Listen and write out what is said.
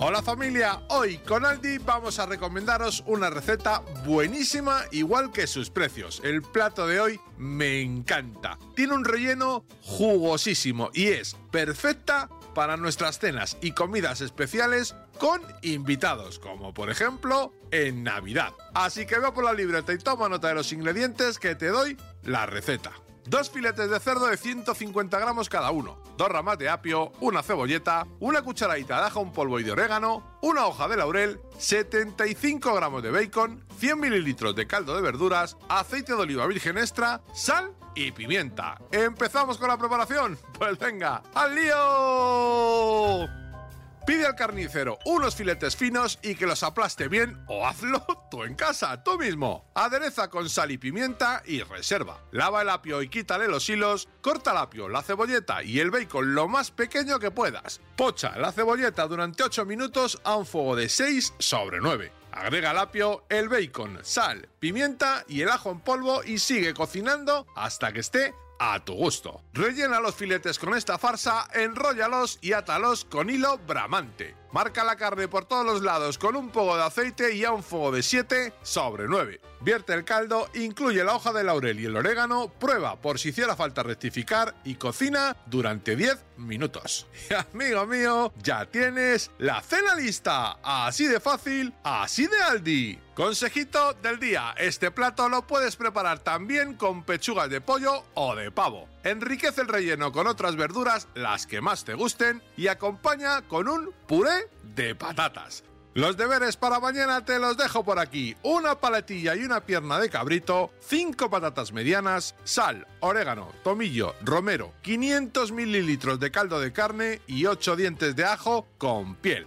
Hola familia, hoy con Aldi vamos a recomendaros una receta buenísima igual que sus precios. El plato de hoy me encanta. Tiene un relleno jugosísimo y es perfecta para nuestras cenas y comidas especiales con invitados, como por ejemplo en Navidad. Así que ve por la libreta y toma nota de los ingredientes que te doy la receta. Dos filetes de cerdo de 150 gramos cada uno, dos ramas de apio, una cebolleta, una cucharadita de ajo en polvo y de orégano, una hoja de laurel, 75 gramos de bacon, 100 mililitros de caldo de verduras, aceite de oliva virgen extra, sal y pimienta. ¿Empezamos con la preparación? Pues venga, ¡al lío! Pide al carnicero unos filetes finos y que los aplaste bien o hazlo tú en casa, tú mismo. Adereza con sal y pimienta y reserva. Lava el apio y quítale los hilos. Corta el apio, la cebolleta y el bacon lo más pequeño que puedas. Pocha la cebolleta durante 8 minutos a un fuego de 6 sobre 9. Agrega el apio, el bacon, sal, pimienta y el ajo en polvo y sigue cocinando hasta que esté a tu gusto. Rellena los filetes con esta farsa, enróllalos y átalos con hilo bramante. Marca la carne por todos los lados con un poco de aceite y a un fuego de 7 sobre 9. Vierte el caldo, incluye la hoja de laurel y el orégano, prueba por si hiciera falta rectificar y cocina durante 10 minutos. Y amigo mío, ya tienes la cena lista. Así de fácil, así de Aldi. Consejito del día, este plato lo puedes preparar también con pechugas de pollo o de pavo. Enriquece el relleno con otras verduras, las que más te gusten, y acompaña con un puré de patatas. Los deberes para mañana te los dejo por aquí. Una paletilla y una pierna de cabrito, 5 patatas medianas, sal, orégano, tomillo, romero, 500 mililitros de caldo de carne y 8 dientes de ajo con piel.